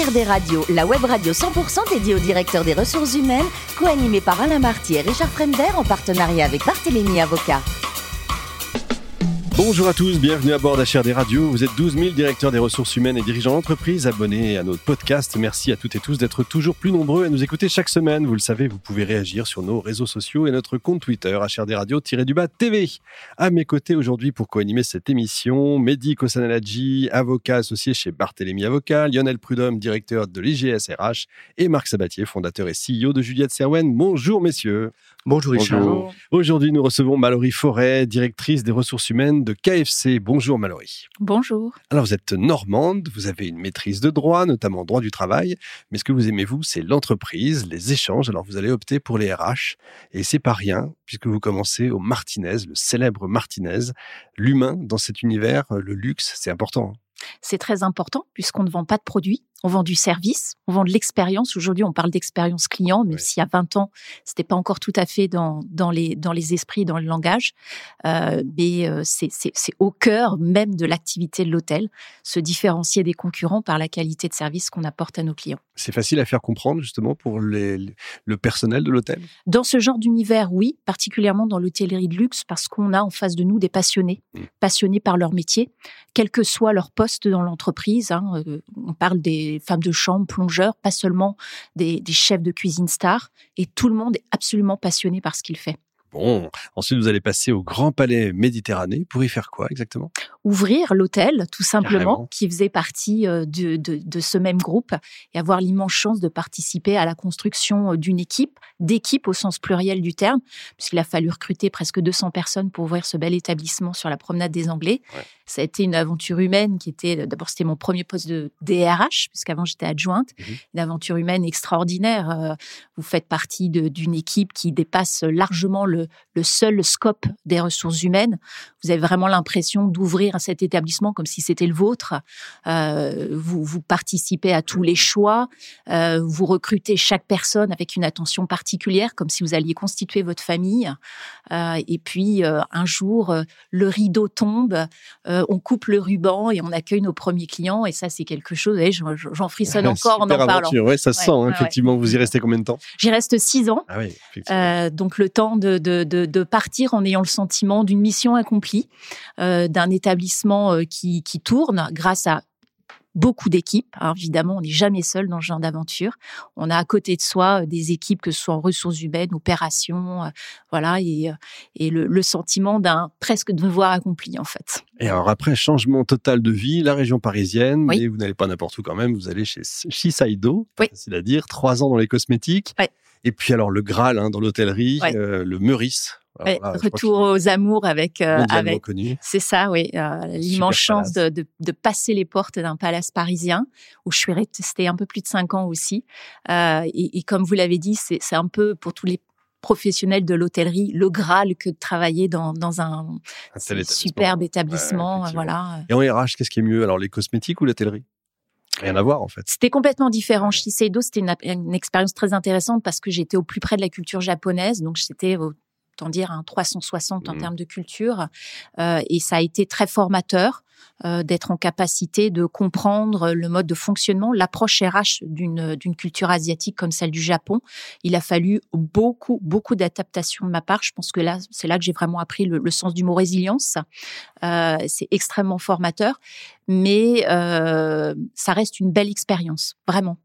HRD Radio, la web radio 100% dédiée au directeur des ressources humaines, co-animée par Alain Marty et Richard Fremder en partenariat avec Barthélémy Avocat. Bonjour à tous, bienvenue à bord d'HRD Radio. Vous êtes 12 000 directeurs des ressources humaines et dirigeants d'entreprise abonnés à notre podcast. Merci à toutes et tous d'être toujours plus nombreux à nous écouter chaque semaine. Vous le savez, vous pouvez réagir sur nos réseaux sociaux et notre compte Twitter HRD Radio-du-bas TV. À mes côtés aujourd'hui pour co-animer cette émission, Mehdi Kosanadji, avocat associé chez Barthélémy Avocat, Lionel Prudhomme, directeur de l'IGSRH et Marc Sabatier, fondateur et CEO de Juliette Serwen. Bonjour messieurs. Bonjour Richard. Aujourd'hui, nous recevons Mallory Forêt, directrice des ressources humaines de KFC. Bonjour Mallory. Bonjour. Alors vous êtes normande, vous avez une maîtrise de droit, notamment droit du travail, mais ce que vous aimez vous, c'est l'entreprise, les échanges. Alors vous allez opter pour les RH et c'est pas rien puisque vous commencez au Martinez, le célèbre Martinez. L'humain dans cet univers, le luxe, c'est important. C'est très important puisqu'on ne vend pas de produits, on vend du service, on vend de l'expérience. Aujourd'hui, on parle d'expérience client, même s'il y a 20 ans, c'était pas encore tout à fait dans, dans, les, dans les esprits, dans le langage. Euh, mais euh, c'est au cœur même de l'activité de l'hôtel, se différencier des concurrents par la qualité de service qu'on apporte à nos clients. C'est facile à faire comprendre justement pour les, le personnel de l'hôtel? Dans ce genre d'univers, oui, particulièrement dans l'hôtellerie de luxe, parce qu'on a en face de nous des passionnés, mmh. passionnés par leur métier, quel que soit leur poste dans l'entreprise. Hein, euh, on parle des femmes de chambre, plongeurs, pas seulement des, des chefs de cuisine stars. Et tout le monde est absolument passionné par ce qu'il fait. Bon, ensuite vous allez passer au Grand Palais Méditerranée. Pour y faire quoi exactement? Ouvrir l'hôtel, tout simplement, qui faisait partie euh, de, de, de, ce même groupe et avoir l'immense chance de participer à la construction euh, d'une équipe, d'équipe au sens pluriel du terme, puisqu'il a fallu recruter presque 200 personnes pour ouvrir ce bel établissement sur la promenade des Anglais. Ça a été une aventure humaine qui était, d'abord c'était mon premier poste de DRH, puisqu'avant j'étais adjointe, mhm. une aventure humaine extraordinaire. Euh, vous faites partie d'une équipe qui dépasse largement le le, seul scope des ressources humaines. Vous avez vraiment l'impression d'ouvrir cet établissement comme si c'était le vôtre. Euh, vous, vous participez à tous les choix. Euh, vous recrutez chaque personne avec une attention particulière, comme si vous alliez constituer votre famille. Euh, et puis un jour, le rideau tombe, on coupe le ruban et on accueille nos premiers clients. Et ça, c'est quelque chose. J'en frissonne encore en en parlant. Ouais, ça se sent hein, effectivement. Vous y restez combien de temps? J'y reste six ans. Ah oui, donc le temps de de, partir en ayant le sentiment d'une mission accomplie, euh, d'un établissement euh, qui, qui tourne grâce à beaucoup d'équipes. évidemment, on n'est jamais seul dans ce genre d'aventure. On a à côté de soi euh, des équipes, que ce soit en ressources humaines, opérations, voilà, et, et le, sentiment d'un presque devoir accompli en fait. Et alors après, changement total de vie, la région parisienne, mais vous n'allez pas n'importe où quand même, vous allez chez Shiseido, c'est à dire trois ans dans les cosmétiques. Et puis alors le Graal hein, dans l'hôtellerie, euh, le Meurice. retour aux amours avec euh, avec c'est ça oui euh, l'immense chance de, de, de, passer les portes d'un palace parisien où je suis restée un peu plus de cinq ans aussi. Euh, et, et, comme vous l'avez dit c'est un peu pour tous les professionnels de l'hôtellerie le Graal que de travailler dans, dans un, superbe établissement voilà. Et en RH qu'est-ce qui est mieux? Alors les cosmétiques ou l'hôtellerie? Rien à voir en fait. C'était complètement différent. Shiseido, c'était une, une, expérience très intéressante parce que j'étais au plus près de la culture japonaise, donc c'était autant dire un 360 en mmh. termes de culture, euh, et ça a été très formateur. Euh, d'être en capacité de comprendre le mode de fonctionnement, l'approche RH d'une d'une culture asiatique comme celle du Japon. Il a fallu beaucoup beaucoup d'adaptation de ma part. Je pense que là c'est là que j'ai vraiment appris le, le, sens du mot résilience. Euh, c'est extrêmement formateur, mais ça reste une belle expérience vraiment.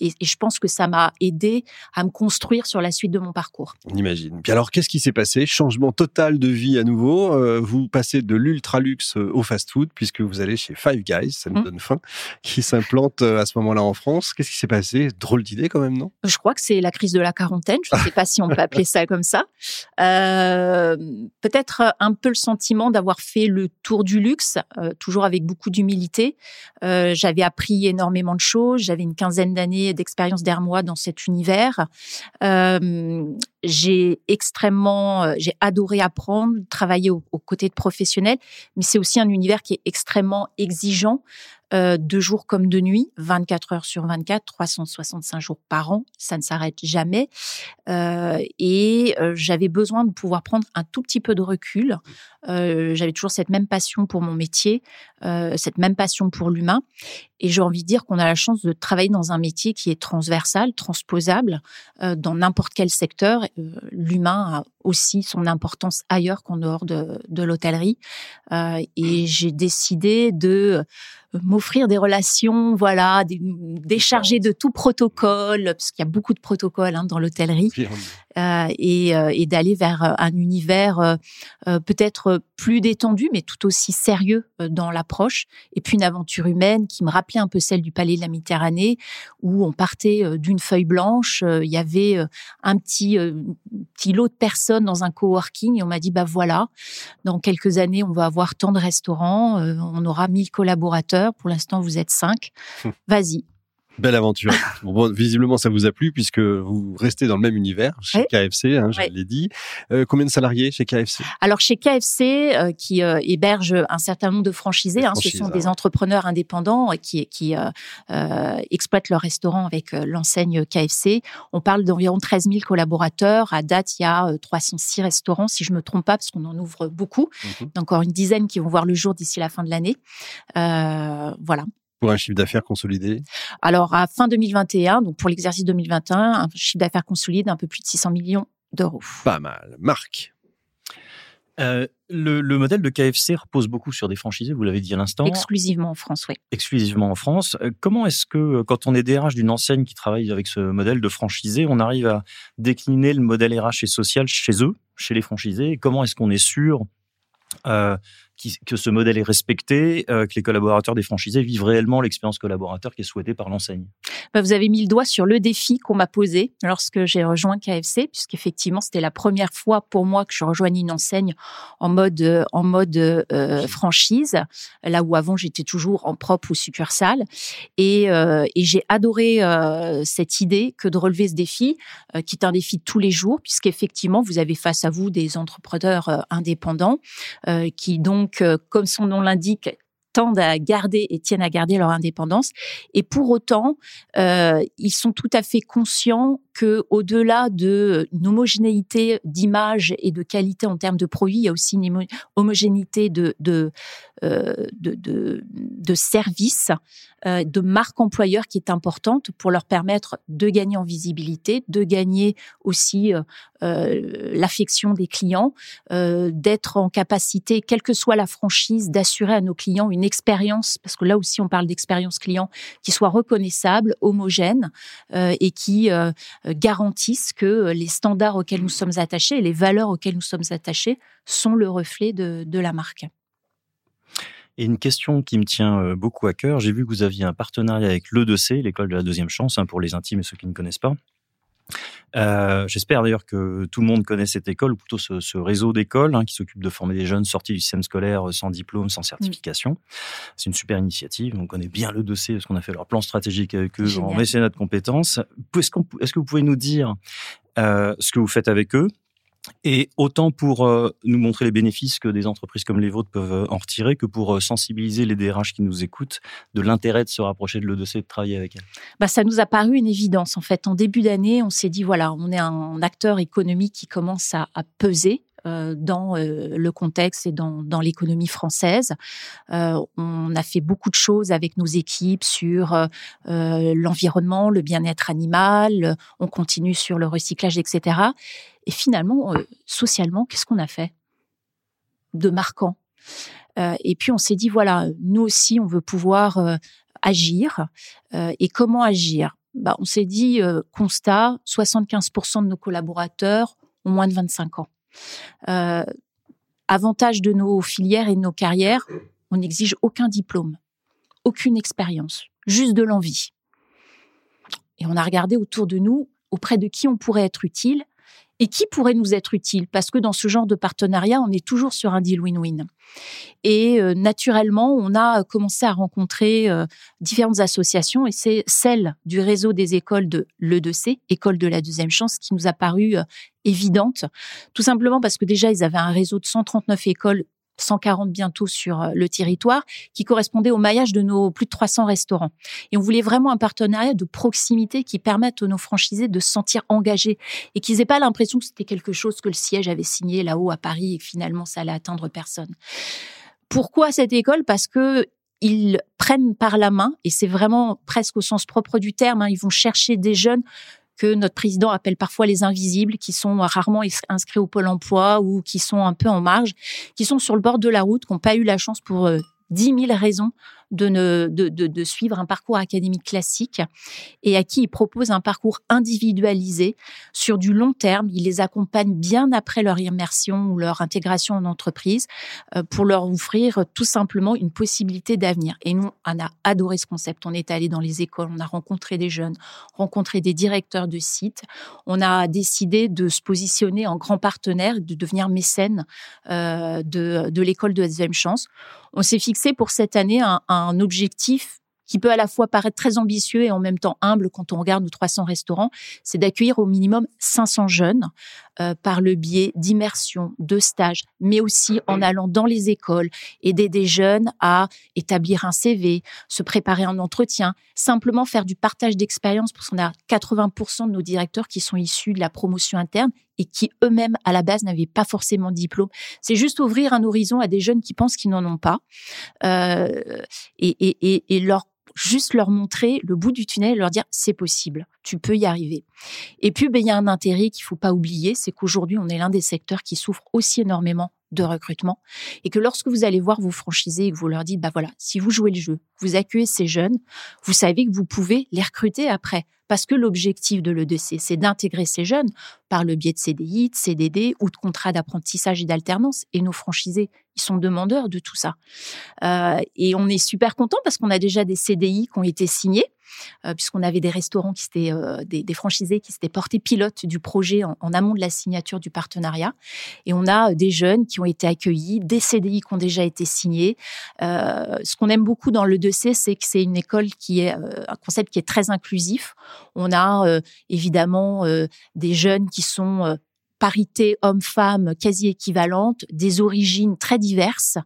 Et, je pense que ça m'a aidé à me construire sur la suite de mon parcours. On imagine. Puis alors, qu'est-ce qui s'est passé? Changement total de vie à nouveau. Euh, vous passez de l'ultra luxe au fast-food puisque vous allez chez Five Guys, ça nous mmh. donne faim, qui s'implante euh, à ce moment-là en France. Qu'est-ce qui s'est passé? Drôle d'idée quand même, non? Je crois que c'est la crise de la quarantaine. Je ne sais pas si on peut appeler ça comme ça. Euh, Peut-être un peu le sentiment d'avoir fait le tour du luxe, euh, toujours avec beaucoup d'humilité. J'avais appris énormément de choses. J'avais une quinzaine d'expérience derrière moi dans cet univers. Euh, j'ai extrêmement, euh, j'ai adoré apprendre, travailler aux, côtés de professionnels, mais c'est aussi un univers qui est extrêmement exigeant. De jour comme de nuit, 24 heures sur 24, 365 jours par an, ça ne s'arrête jamais. et j'avais besoin de pouvoir prendre un tout petit peu de recul. j'avais toujours cette même passion pour mon métier, cette même passion pour l'humain. Et j'ai envie de dire qu'on a la chance de travailler dans un métier qui est transversal, transposable dans n'importe quel secteur. L'humain a aussi son importance ailleurs qu'en dehors de, de l'hôtellerie. et j'ai décidé de m'offrir des relations, voilà, décharger de tout protocole, parce qu'il y a beaucoup de protocoles hein, dans l'hôtellerie, euh, et, euh, et d'aller vers euh, un univers peut-être plus détendu, mais tout aussi sérieux dans l'approche. Et puis une aventure humaine qui me rappelait un peu celle du Palais de la Méditerranée, où on partait d'une feuille blanche, il y avait un petit, petit lot de personnes dans un coworking, et on m'a dit, bah voilà, dans quelques années, on va avoir tant de restaurants, on aura 1000 collaborateurs pour l'instant, vous êtes cinq. Vas-y, Belle aventure. bon, visiblement, ça vous a plu puisque vous restez dans le même univers chez KFC, hein, je l'ai dit. Euh, combien de salariés chez KFC Alors chez KFC, euh, qui euh, héberge un certain nombre de franchisés, hein, ce sont des entrepreneurs indépendants qui, qui exploitent leur restaurant avec l'enseigne KFC. On parle d'environ 13 000 collaborateurs. À date, il y a 306 restaurants, si je me trompe pas, parce qu'on en ouvre beaucoup. Mhm. Encore une dizaine qui vont voir le jour d'ici la fin de l'année. voilà. Pour un chiffre d'affaires consolidé Alors, à fin 2021, donc pour l'exercice 2021, un chiffre d'affaires consolidé d'un peu plus de 600 millions d'euros. Pas mal. Marc euh, le, modèle de KFC repose beaucoup sur des franchisés, vous l'avez dit à l'instant. Exclusivement en France, oui. Exclusivement en France. Euh, comment est-ce que, euh, quand on est DRH d'une enseigne qui travaille avec ce modèle de franchisé, on arrive à décliner le modèle RH et social chez eux, chez les franchisés? Comment est-ce qu'on est sûr que ce modèle est respecté, euh, que les collaborateurs des franchisés vivent réellement l'expérience collaborateur qui est souhaitée par l'enseigne. Bah, vous avez mis le doigt sur le défi qu'on m'a posé lorsque j'ai rejoint KFC, puisqu'effectivement c'était la première fois pour moi que je rejoignais une enseigne en mode en mode euh, franchise, là où avant j'étais toujours en propre ou succursale, et, euh, et j'ai adoré cette idée que de relever ce défi, qui est un défi de tous les jours, puisqu'effectivement vous avez face à vous des entrepreneurs indépendants qui donc euh, comme son nom l'indique, tendent à garder et tiennent à garder leur indépendance. Et pour autant, euh, ils sont tout à fait conscients que au-delà de une homogénéité d'image et de qualité en termes de produits, il y a aussi une homogénéité de euh, de, de, de services, euh, de marque employeur qui est importante pour leur permettre de gagner en visibilité, de gagner aussi euh, euh l'affection des clients, euh, d'être en capacité, quelle que soit la franchise, d'assurer à nos clients une expérience, parce que là aussi on parle d'expérience client, qui soit reconnaissable, homogène et qui garantissent que les standards auxquels nous sommes attachés et les valeurs auxquelles nous sommes attachés sont le reflet de, de la marque. Et une question qui me tient euh, beaucoup à cœur, j'ai vu que vous aviez un partenariat avec l'E2C, l'école de la deuxième chance, hein, pour les intimes et ceux qui ne connaissent pas. Euh, J'espère d'ailleurs que tout le monde connaît cette école, ou plutôt ce, ce réseau d'écoles hein, qui s'occupe de former des jeunes sortis du système scolaire euh, sans diplôme, sans certification. C'est une super initiative. On connaît bien le dossier parce qu'on a fait leur plan stratégique avec eux en mécénat de compétences. Est-ce est que vous pouvez nous dire euh, ce que vous faites avec eux? Et autant pour euh, nous montrer les bénéfices que des entreprises comme les vôtres peuvent euh, en retirer, que pour euh, sensibiliser les DRH qui nous écoutent de l'intérêt de se rapprocher de l'EDC et de travailler avec elles bah, Ça nous a paru une évidence. En fait, en début d'année, on s'est dit, voilà, on est un acteur économique qui commence à, peser dans le contexte et dans, l'économie française. On a fait beaucoup de choses avec nos équipes sur l'environnement, le bien-être animal, on continue sur le recyclage, etc. Et finalement, euh, socialement, qu'est-ce qu'on a fait de marquant? Euh, Et puis on s'est dit, voilà, nous aussi, on veut pouvoir euh, agir. et comment agir? Bah, On s'est dit, constat, 75% de nos collaborateurs ont moins de 25 ans. avantage de nos filières et de nos carrières, on n'exige aucun diplôme, aucune expérience, juste de l'envie. Et on a regardé autour de nous auprès de qui on pourrait être utile et qui pourrait nous être utile? Parce que dans ce genre de partenariat, on est toujours sur un deal win-win. Et euh, naturellement, on a commencé à rencontrer euh, différentes associations et c'est celle du réseau des écoles de l'E2C, école de la deuxième chance, qui nous a paru euh, évidente, tout simplement parce que déjà, ils avaient un réseau de 139 écoles 140 bientôt sur euh, le territoire, qui correspondait au maillage de nos plus de 300 restaurants. Et on voulait vraiment un partenariat de proximité qui permette aux nos franchisés de se sentir engagés et qu'ils aient pas l'impression que c'était quelque chose que le siège avait signé là-haut à Paris et que finalement ça allait atteindre personne. Pourquoi cette école? Parce que ils prennent par la main, et c'est vraiment presque au sens propre du terme, hein, ils vont chercher des jeunes que notre président appelle parfois les invisibles, qui sont rarement inscrits au pôle emploi ou qui sont un peu en marge, qui sont sur le bord de la route, qui n'ont pas eu la chance pour euh, dix mille raisons de, ne, de, de, suivre un parcours académique classique et à qui il propose un parcours individualisé sur du long terme. Il les accompagne bien après leur immersion ou leur intégration en entreprise euh, pour leur offrir tout simplement une possibilité d'avenir. Et nous, on a adoré ce concept. On est allé dans les écoles, on a rencontré des jeunes, rencontré des directeurs de sites. On a décidé de se positionner en grand partenaire, de devenir mécène euh, de, de l'école de deuxième chance. On s'est fixé pour cette année un objectif qui peut à la fois paraître très ambitieux et en même temps humble quand on regarde nos 300 restaurants, c'est d'accueillir au minimum 500 jeunes euh, par le biais d'immersion, de stages, mais aussi en allant dans les écoles, aider des jeunes à établir un CV, se préparer un entretien, simplement faire du partage d'expérience, parce qu'on a 80% de nos directeurs qui sont issus de la promotion interne et qui eux-mêmes à la base n'avaient pas forcément de diplôme. C'est juste ouvrir un horizon à des jeunes qui pensent qu'ils n'en ont pas euh, et, et, et, et leur juste leur montrer le bout du tunnel, leur dire c'est possible, tu peux y arriver. Et puis, ben, il y a un intérêt qu'il faut pas oublier, c'est qu'aujourd'hui, on est l'un des secteurs qui souffre aussi énormément de recrutement et que lorsque vous allez voir vos franchisés et que vous leur dites, bah voilà, si vous jouez le jeu, vous accueillez ces jeunes, vous savez que vous pouvez les recruter après. Parce que l'objectif de l'EDC, c'est d'intégrer ces jeunes par le biais de CDI, de CDD ou de contrats d'apprentissage et d'alternance. Et nos franchisés, ils sont demandeurs de tout ça. Euh, et on est super content parce qu'on a déjà des CDI qui ont été signés puisqu'on avait des restaurants qui étaient euh, des, franchisés qui s'étaient portés pilotes du projet en, en, amont de la signature du partenariat. Et on a euh, des jeunes qui ont été accueillis, des CDI qui ont déjà été signés. Euh, ce qu'on aime beaucoup dans le 2C, c'est que c'est une école qui est un concept qui est très inclusif. On a évidemment des jeunes qui sont parité homme-femme quasi équivalente, des origines très diverses.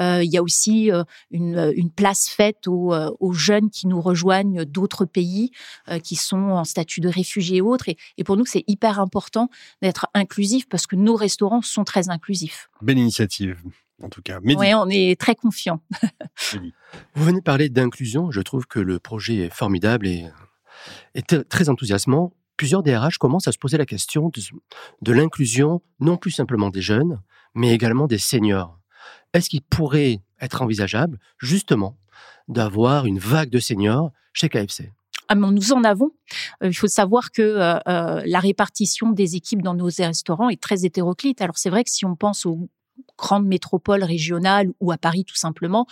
Euh, il y a aussi euh, une, une, place faite aux, euh, aux, jeunes qui nous rejoignent d'autres pays, euh, qui sont en statut de réfugiés et autres. Et, et pour nous, c'est hyper important d'être inclusif parce que nos restaurants sont très inclusifs. Belle initiative. En tout cas, oui, on est très confiant. Vous venez parler d'inclusion. Je trouve que le projet est formidable et, et très enthousiasmant plusieurs DRH commencent à se poser la question de, l'inclusion, non plus simplement des jeunes, mais également des seniors. Est-ce qu'il pourrait être envisageable, justement, d'avoir une vague de seniors chez KFC ah, nous en avons. Euh, il faut savoir que euh, euh, la répartition des équipes dans nos restaurants est très hétéroclite. Alors c'est vrai que si on pense aux grandes métropoles régionales ou à Paris tout simplement,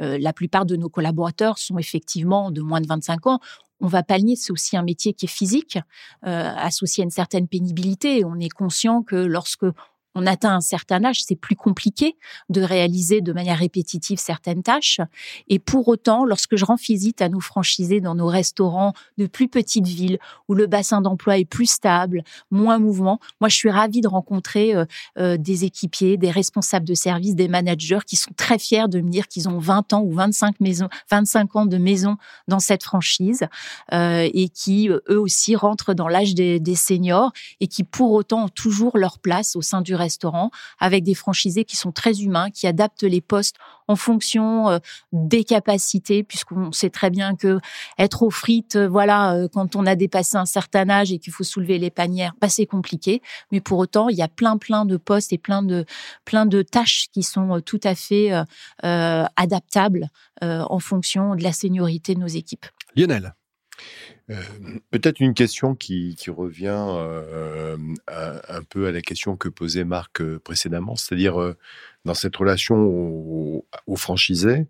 la plupart de nos collaborateurs sont effectivement de moins de 25 ans on va pas c'est aussi un métier qui est physique, euh, associé à une certaine pénibilité. On est conscient que lorsque on atteint un certain âge, c'est plus compliqué de réaliser de manière répétitive certaines tâches. Et pour autant, lorsque je rends visite à nos franchisés dans nos restaurants de plus petites villes où le bassin d'emploi est plus stable, moins mouvement, moi je suis ravie de rencontrer euh, euh, des équipiers, des responsables de service, des managers qui sont très fiers de me dire qu'ils ont 20 ans ou 25 maisons, 25 ans de maison dans cette franchise euh, et qui eux aussi rentrent dans l'âge des, des seniors et qui pour autant ont toujours leur place au sein du restaurant avec des franchisés qui sont très humains, qui adaptent les postes en fonction euh, des capacités, puisqu'on sait très bien que être aux frites, euh, voilà, euh, quand on a dépassé un certain âge et qu'il faut soulever les panières, bah, c'est compliqué. Mais pour autant, il y a plein plein de postes et plein de plein de tâches qui sont tout à fait adaptables en fonction de la seniorité de nos équipes. Lionel. Euh, Peut-être une question qui, qui revient euh, un peu à la question que posait Marc euh, précédemment, c'est-à-dire euh, dans cette relation au, au franchisé,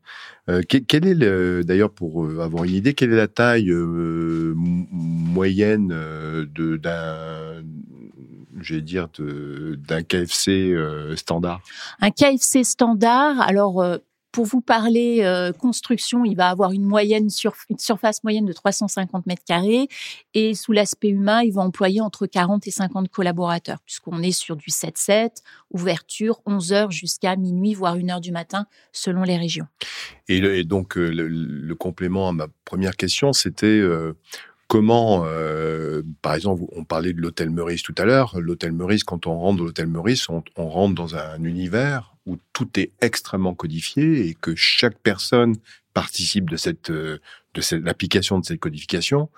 euh, quel, quel, est le, d'ailleurs pour avoir une idée, quelle est la taille moyenne d'un, je vais dire, d'un KFC standard? Un KFC standard, alors pour vous parler euh, construction, il va avoir une moyenne sur une surface moyenne de 350 mètres carrés et sous l'aspect humain, il va employer entre 40 et 50 collaborateurs puisqu'on est sur du 7-7, ouverture 11 heures jusqu'à minuit voire 1 heure du matin selon les régions. Et, donc le, complément à ma première question, c'était comment, euh, par exemple, on parlait de l'hôtel Meurice tout à l'heure. L'hôtel Meurice, quand on rentre dans l'hôtel Meurice, on, rentre dans un univers où tout est extrêmement codifié et que chaque personne participe de cette de cette l'application de cette codification.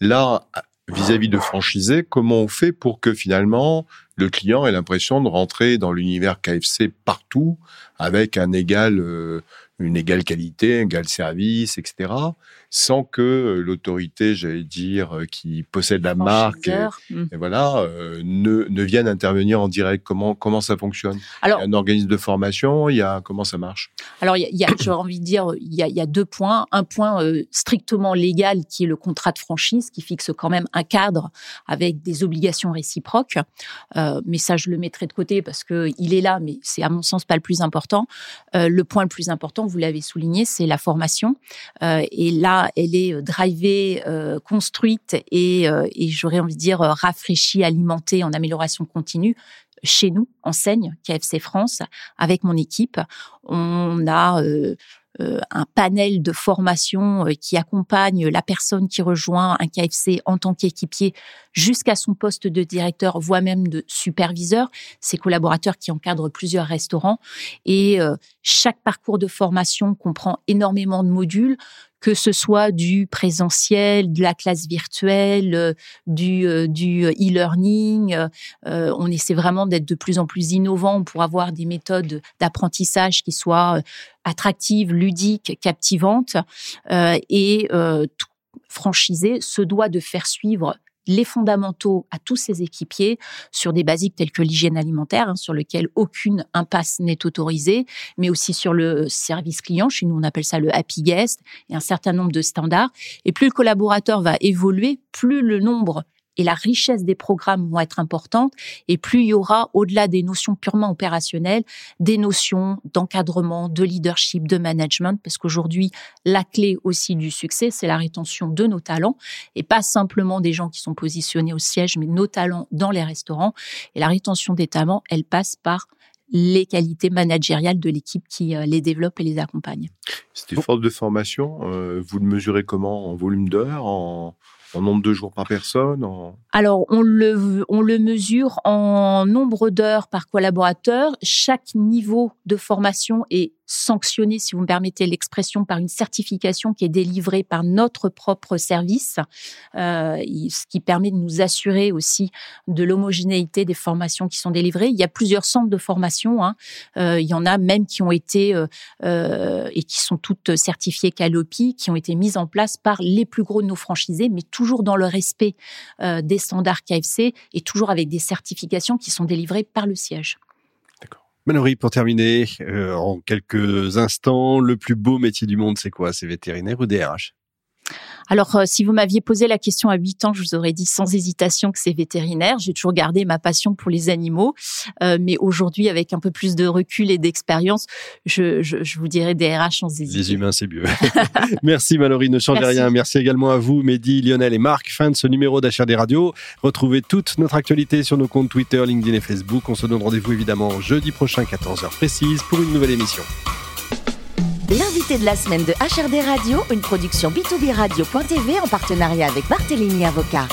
Là, vis-à-vis de franchisés, comment on fait pour que finalement le client ait l'impression de rentrer dans l'univers KFC partout avec un égal euh, une égale qualité, un égal service, etc sans que euh, l'autorité, j'allais dire, euh, qui possède la marque, et, hmm. voilà, euh, ne, ne vienne intervenir en direct. Comment comment ça fonctionne? Alors, il y a un organisme de formation, il y a comment ça marche? Alors, il y a, j'aurais envie de dire, il y a, il y a deux points. Un point strictement légal qui est le contrat de franchise, qui fixe quand même un cadre avec des obligations réciproques. mais ça, je le mettrai de côté parce que il est là, mais c'est à mon sens pas le plus important. le point le plus important, vous l'avez souligné, c'est la formation. et là, elle est euh, drivée, euh, construite et, euh, et j'aurais envie de dire rafraîchie, alimentée en amélioration continue chez nous, enseigne KFC France, avec mon équipe. On a un panel de formation qui accompagne la personne qui rejoint un KFC en tant qu'équipier jusqu'à son poste de directeur, voire même de superviseur. Ces collaborateurs qui encadrent plusieurs restaurants et chaque parcours de formation comprend énormément de modules que ce soit du présentiel, de la classe virtuelle, du, du e-learning. on essaie vraiment d'être de plus en plus innovant pour avoir des méthodes d'apprentissage qui soient attractive, ludique, captivante euh, et euh, franchisé se doit de faire suivre les fondamentaux à tous ses équipiers sur des basiques telles que l'hygiène alimentaire, hein, sur lequel aucune impasse n'est autorisée, mais aussi sur le service client. Chez nous, on appelle ça le happy guest et un certain nombre de standards. Et plus le collaborateur va évoluer, plus le nombre et la richesse des programmes vont être importantes et plus il y aura, au-delà des notions purement opérationnelles, des notions d'encadrement, de leadership, de management, parce qu'aujourd'hui, la clé aussi du succès, c'est la rétention de nos talents et pas simplement des gens qui sont positionnés au siège, mais nos talents dans les restaurants. Et la rétention des talents, elle passe par les qualités managériales de l'équipe qui euh, les développe et les accompagne. Cet effort de formation, euh, vous le mesurez comment? En volume d'heures? En nombre de jours par personne Alors, on le, on le mesure en nombre d'heures par collaborateur. Chaque niveau de formation est sanctionné, si vous me permettez l'expression, par une certification qui est délivrée par notre propre service, euh, ce qui permet de nous assurer aussi de l'homogénéité des formations qui sont délivrées. Il y a plusieurs centres de formation. Hein. Euh, il y en a même qui ont été euh, et qui sont toutes certifiées Calopi, qui ont été mises en place par les plus gros de nos franchisés, mais toujours dans le respect euh, des standards KFC et toujours avec des certifications qui sont délivrées par le siège. Mallory, pour terminer, euh, en quelques instants, le plus beau métier du monde, c'est quoi? C'est vétérinaire ou DRH alors, euh, si vous m'aviez posé la question à 8 ans, je vous aurais dit sans hésitation que c'est vétérinaire. J'ai toujours gardé ma passion pour les animaux. Euh, mais aujourd'hui, avec un peu plus de recul et d'expérience, je, je, je, vous dirais DRH sans hésiter. Les humains, c'est mieux. Merci Mallory, ne changez rien. Merci également à vous, Mehdi, Lionel et Marc. Fin de ce numéro d'HRD Radio. Retrouvez toute notre actualité sur nos comptes Twitter, LinkedIn et Facebook. On se donne rendez-vous évidemment jeudi prochain, 14h précise, pour une nouvelle émission. L'invité de la semaine de HRD Radio, une production b2b radio.tv en partenariat avec Barthélémy Avocat.